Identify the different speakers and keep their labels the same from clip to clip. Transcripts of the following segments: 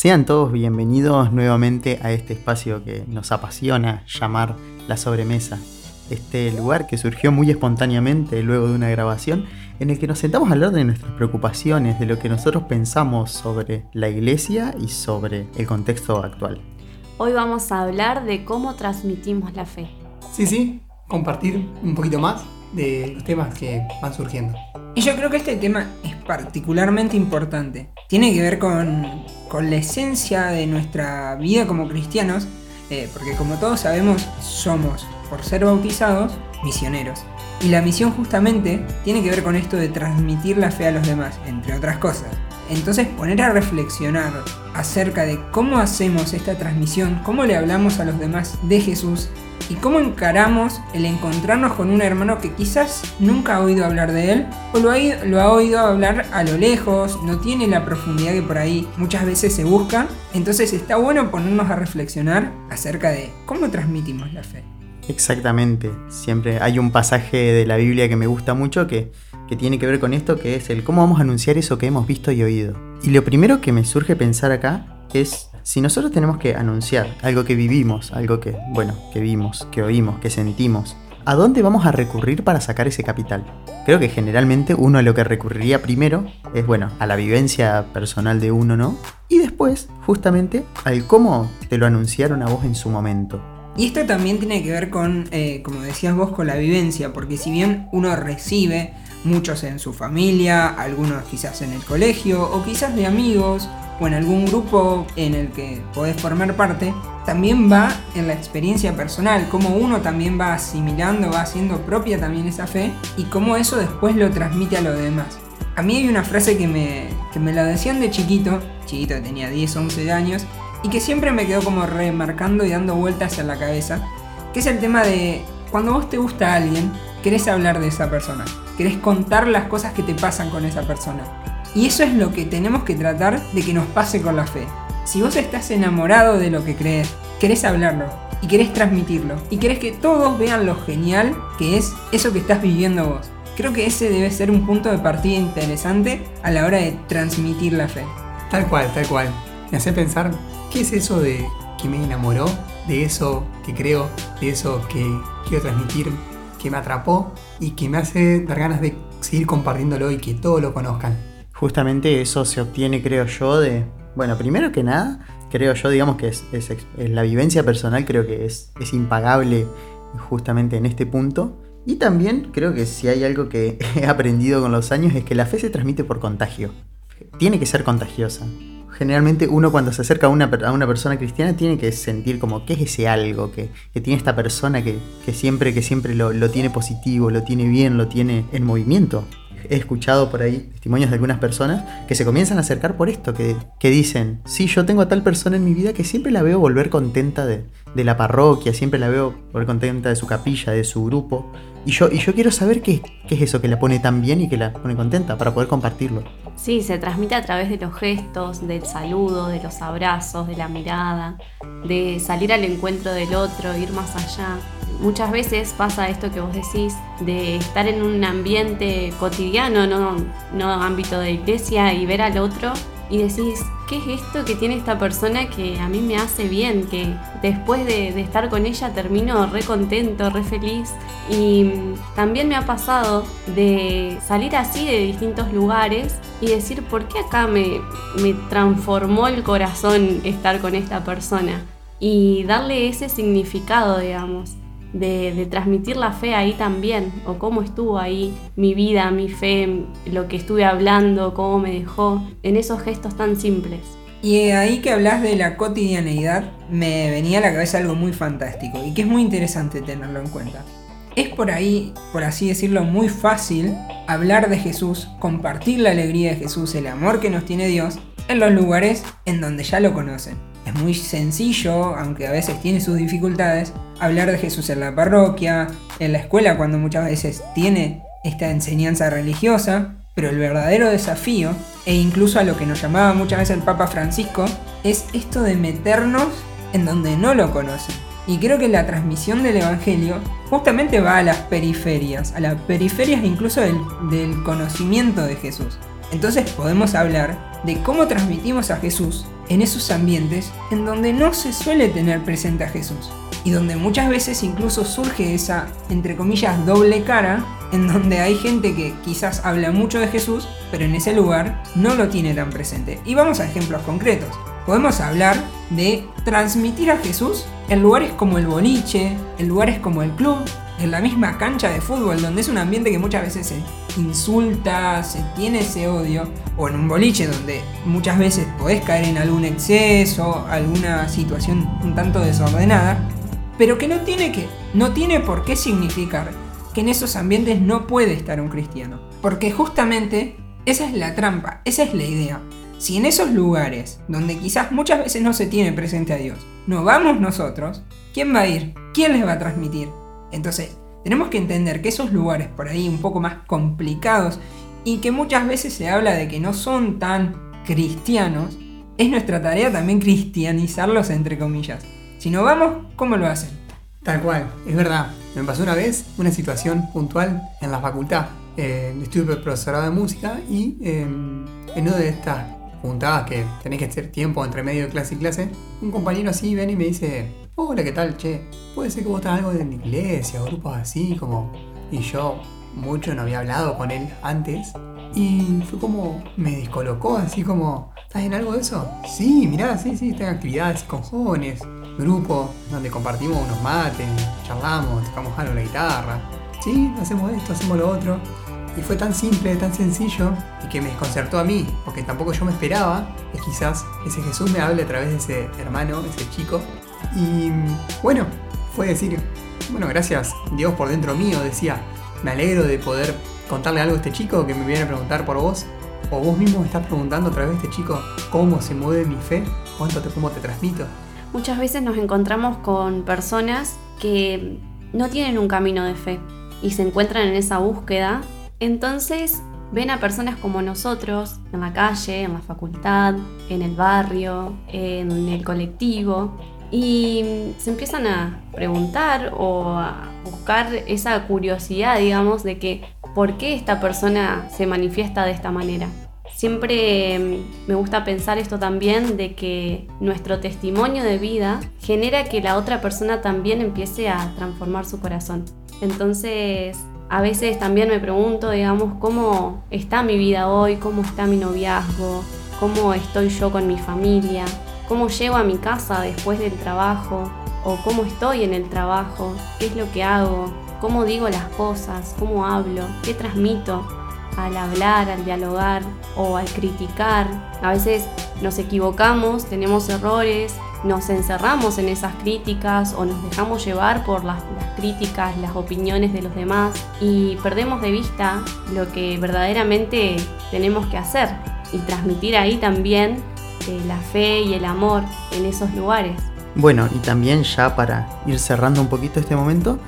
Speaker 1: Sean todos bienvenidos nuevamente a este espacio que nos apasiona llamar La Sobremesa. Este lugar que surgió muy espontáneamente luego de una grabación en el que nos sentamos a hablar de nuestras preocupaciones, de lo que nosotros pensamos sobre la iglesia y sobre el contexto actual.
Speaker 2: Hoy vamos a hablar de cómo transmitimos la fe.
Speaker 3: Sí, sí, compartir un poquito más de los temas que van surgiendo.
Speaker 4: Y yo creo que este tema es particularmente importante. Tiene que ver con, con la esencia de nuestra vida como cristianos, eh, porque como todos sabemos, somos, por ser bautizados, misioneros. Y la misión justamente tiene que ver con esto de transmitir la fe a los demás, entre otras cosas. Entonces poner a reflexionar acerca de cómo hacemos esta transmisión, cómo le hablamos a los demás de Jesús y cómo encaramos el encontrarnos con un hermano que quizás nunca ha oído hablar de él o lo ha, oído hablar a lo lejos, no tiene la profundidad que por ahí muchas veces se busca. Entonces está bueno ponernos a reflexionar acerca de cómo transmitimos la fe.
Speaker 1: Exactamente, siempre hay un pasaje de la Biblia que me gusta mucho que, que tiene que ver con esto, que es el cómo vamos a anunciar eso que hemos visto y oído. Y lo primero que me surge pensar acá es si nosotros tenemos que anunciar algo que vivimos, algo que, bueno, que vimos, que oímos, que sentimos, ¿a dónde vamos a recurrir para sacar ese capital? Creo que generalmente uno a lo que recurriría primero es, bueno, a la vivencia personal de uno, ¿no? Y después, justamente, al cómo te lo anunciaron a vos en su momento.
Speaker 4: Y esto también tiene que ver con, eh, como decías vos, con la vivencia, porque si bien uno recibe muchos en su familia, algunos quizás en el colegio, o quizás de amigos, o en algún grupo en el que podés formar parte, también va en la experiencia personal, cómo uno también va asimilando, va haciendo propia también esa fe, y cómo eso después lo transmite a los demás. A mí hay una frase que me, que me la decían de chiquito, chiquito tenía 10, 11 años, y que siempre me quedó como remarcando y dando vueltas en la cabeza, que es el tema de cuando vos te gusta a alguien, querés hablar de esa persona, querés contar las cosas que te pasan con esa persona. Y eso es lo que tenemos que tratar de que nos pase con la fe. Si vos estás enamorado de lo que crees, querés hablarlo y querés transmitirlo y querés que todos vean lo genial que es eso que estás viviendo vos. Creo que ese debe ser un punto de partida interesante a la hora de transmitir la fe.
Speaker 3: Tal cual, tal cual. Me hace pensar ¿Qué es eso de que me enamoró? De eso que creo, de eso que quiero transmitir, que me atrapó y que me hace dar ganas de seguir compartiéndolo y que todos lo conozcan.
Speaker 1: Justamente eso se obtiene, creo yo, de... Bueno, primero que nada, creo yo, digamos que es, la vivencia personal, creo que es, es impagable justamente en este punto. Y también creo que si hay algo que he aprendido con los años es que la fe se transmite por contagio. Tiene que ser contagiosa generalmente uno cuando se acerca a una, a una persona cristiana tiene que sentir como qué es ese algo que, tiene esta persona que, siempre, que siempre lo, lo, tiene positivo, lo tiene bien, lo tiene en movimiento. He escuchado por ahí testimonios de algunas personas que se comienzan a acercar por esto, que, que dicen, sí, yo tengo a tal persona en mi vida que siempre la veo volver contenta de, de la parroquia, siempre la veo volver contenta de su capilla, de su grupo. Y yo, y yo quiero saber qué, qué es eso que la pone tan bien y que la pone contenta para poder compartirlo.
Speaker 2: Sí, se transmite a través de los gestos, del saludo, de los abrazos, de la mirada, de salir al encuentro del otro, ir más allá. Muchas veces pasa esto que vos decís, de estar en un ambiente cotidiano, no, no ámbito de iglesia, y ver al otro y decís, ¿qué es esto que tiene esta persona que a mí me hace bien? Que después de, estar con ella termino re contento, re feliz. Y también me ha pasado de salir así de distintos lugares y decir, ¿por qué acá me, me transformó el corazón estar con esta persona? Y darle ese significado, digamos de, transmitir la fe ahí también, o cómo estuvo ahí mi vida, mi fe, lo que estuve hablando, cómo me dejó, en esos gestos tan simples.
Speaker 4: Y ahí que hablas de la cotidianeidad, me venía a la cabeza algo muy fantástico y que es muy interesante tenerlo en cuenta. Es por ahí, por así decirlo, muy fácil hablar de Jesús, compartir la alegría de Jesús, el amor que nos tiene Dios, en los lugares en donde ya lo conocen. Es muy sencillo, aunque a veces tiene sus dificultades, hablar de Jesús en la parroquia, en la escuela cuando muchas veces tiene esta enseñanza religiosa, pero el verdadero desafío, e incluso a lo que nos llamaba muchas veces el Papa Francisco, es esto de meternos en donde no lo conocen. Y creo que la transmisión del Evangelio justamente va a las periferias, a las periferias incluso del, del conocimiento de Jesús. Entonces podemos hablar de cómo transmitimos a Jesús en esos ambientes en donde no se suele tener presente a Jesús y donde muchas veces incluso surge esa, entre comillas, doble cara, en donde hay gente que quizás habla mucho de Jesús, pero en ese lugar no lo tiene tan presente. Y vamos a ejemplos concretos. Podemos hablar de transmitir a Jesús en lugares como el boliche, en lugares como el club, en la misma cancha de fútbol, donde es un ambiente que muchas veces se insulta, se tiene ese odio, o en un boliche donde muchas veces podés caer en algún exceso, alguna situación un tanto desordenada, pero que no tiene que, no tiene por qué significar que en esos ambientes no puede estar un cristiano. Porque justamente esa es la trampa, esa es la idea. Si en esos lugares, donde quizás muchas veces no se tiene presente a Dios, no vamos nosotros, ¿quién va a ir? ¿Quién les va a transmitir? Entonces, tenemos que entender que esos lugares por ahí un poco más complicados y que muchas veces se habla de que no son tan cristianos, es nuestra tarea también cristianizarlos entre comillas. Si no vamos, ¿cómo lo hacen?
Speaker 3: Tal cual, es verdad. Me pasó una vez una situación puntual en la facultad. Eh, estuve profesorado de música y em, en una de estas juntadas que tenés que hacer tiempo entre medio de clase y clase, un compañero así viene y me dice, hola, ¿qué tal? Che, puede ser que vos algo de la iglesia o grupos así, como... Y yo mucho no había hablado con él antes y fue como, me descolocó así como, ¿estás en algo de eso? Sí, mirá, sí, sí, tengo actividades con jóvenes, grupo donde compartimos unos mates, charlamos, tocamos algo la guitarra. Sí, hacemos esto, hacemos lo otro. Y fue tan simple, tan sencillo, y que me desconcertó a mí, porque tampoco yo me esperaba que quizás ese Jesús me hable a través de ese hermano, ese chico. Y bueno, fue decir, bueno, gracias Dios por dentro mío, decía, me alegro de poder contarle algo a este chico que me viene a preguntar por vos. O vos mismo me estás preguntando a través de este chico cómo se mueve mi fe, cuánto te, cómo te transmito.
Speaker 2: Muchas veces nos encontramos con personas que no tienen un camino de fe y se encuentran en esa búsqueda. Entonces ven a personas como nosotros en la calle, en la facultad, en el barrio, en el colectivo y se empiezan a preguntar o a buscar esa curiosidad, digamos, de que por qué esta persona se manifiesta de esta manera. Siempre mm, me gusta pensar esto también de que nuestro testimonio de vida genera que la otra persona también empiece a transformar su corazón. Entonces, a veces también me pregunto, digamos, cómo está mi vida hoy, cómo está mi noviazgo, cómo estoy yo con mi familia, cómo llego a mi casa después del trabajo o cómo estoy en el trabajo, qué es lo que hago, cómo digo las cosas, cómo hablo, qué transmito al hablar, al dialogar o al criticar. A veces nos equivocamos, tenemos errores, nos encerramos en esas críticas o nos dejamos llevar por las, críticas, las opiniones de los demás y perdemos de vista lo que verdaderamente tenemos que hacer y transmitir ahí también eh, la fe y el amor en esos lugares.
Speaker 1: Bueno, y también ya para ir cerrando un poquito este momento,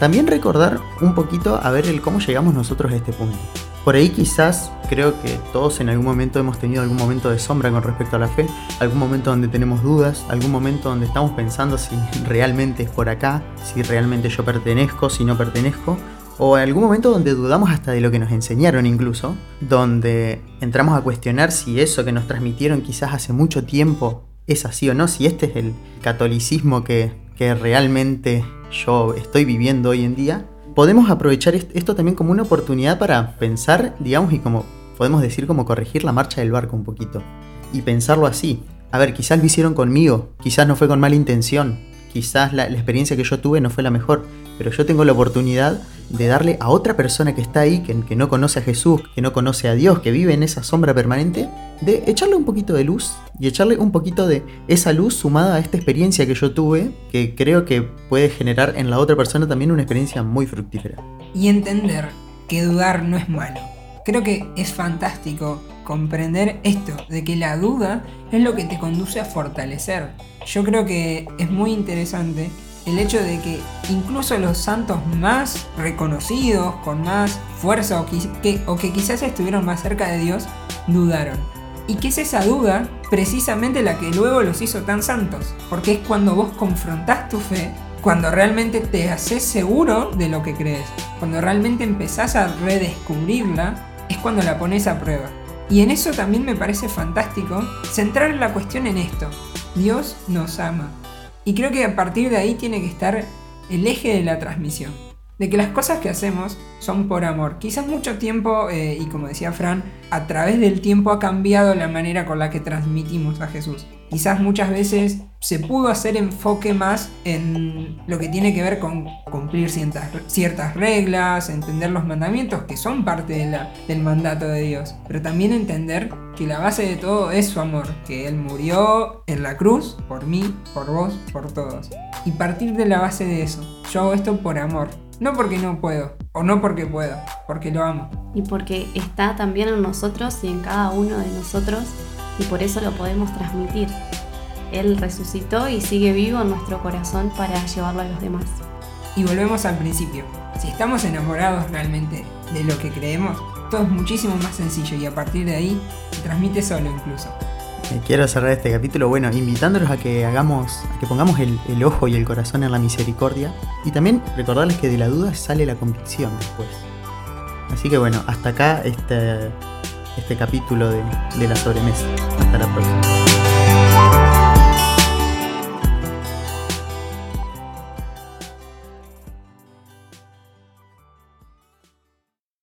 Speaker 1: también recordar un poquito a ver el cómo llegamos nosotros a este punto. Por ahí quizás creo que todos en algún momento hemos tenido algún momento de sombra con respecto a la fe, algún momento donde tenemos dudas, algún momento donde estamos pensando si realmente es por acá, si realmente yo pertenezco, si no pertenezco, o algún momento donde dudamos hasta de lo que nos enseñaron incluso, donde entramos a cuestionar si eso que nos transmitieron quizás hace mucho tiempo es así o no, si este es el catolicismo que, que realmente yo estoy viviendo hoy en día, podemos aprovechar esto también como una oportunidad para pensar, digamos, y como podemos decir, como corregir la marcha del barco un poquito. Y pensarlo así. A ver, quizás lo hicieron conmigo, quizás no fue con mala intención, quizás la, la experiencia que yo tuve no fue la mejor, pero yo tengo la oportunidad de darle a otra persona que está ahí, que, no conoce a Jesús, que no conoce a Dios, que vive en esa sombra permanente, de echarle un poquito de luz y echarle un poquito de esa luz sumada a esta experiencia que yo tuve, que creo que puede generar en la otra persona también una experiencia muy fructífera.
Speaker 4: Y entender que dudar no es malo. Creo que es fantástico comprender esto, de que la duda es lo que te conduce a fortalecer. Yo creo que es muy interesante el hecho de que incluso los santos más reconocidos, con más fuerza o que, o que quizás estuvieron más cerca de Dios, dudaron. Y que es esa duda precisamente la que luego los hizo tan santos. Porque es cuando vos confrontás tu fe, cuando realmente te haces seguro de lo que crees, cuando realmente empezás a redescubrirla, es cuando la pones a prueba. Y en eso también me parece fantástico centrar la cuestión en esto. Dios nos ama. Y creo que a partir de ahí tiene que estar el eje de la transmisión. De que las cosas que hacemos son por amor. Quizás mucho tiempo, eh, y como decía Fran, a través del tiempo ha cambiado la manera con la que transmitimos a Jesús. Quizás muchas veces se pudo hacer enfoque más en lo que tiene que ver con cumplir ciertas, ciertas reglas, entender los mandamientos que son parte del mandato de Dios, pero también entender que la base de todo es su amor, que Él murió en la cruz por mí, por vos, por todos. Y partir de la base de eso, yo hago esto por amor, no porque no puedo, o no porque puedo, porque lo amo.
Speaker 2: Y porque está también en nosotros y en cada uno de nosotros, y por eso lo podemos transmitir. Él resucitó y sigue vivo en nuestro corazón para llevarlo a los demás.
Speaker 4: Y volvemos al principio. Si estamos enamorados realmente de lo que creemos, todo es muchísimo más sencillo y a partir de ahí se transmite solo incluso.
Speaker 1: Eh, quiero cerrar este capítulo, bueno, invitándolos a que hagamos, a que pongamos el, ojo y el corazón en la misericordia y también recordarles que de la duda sale la convicción después. Así que bueno, hasta acá este, este capítulo de, de la sobremesa. Hasta la próxima.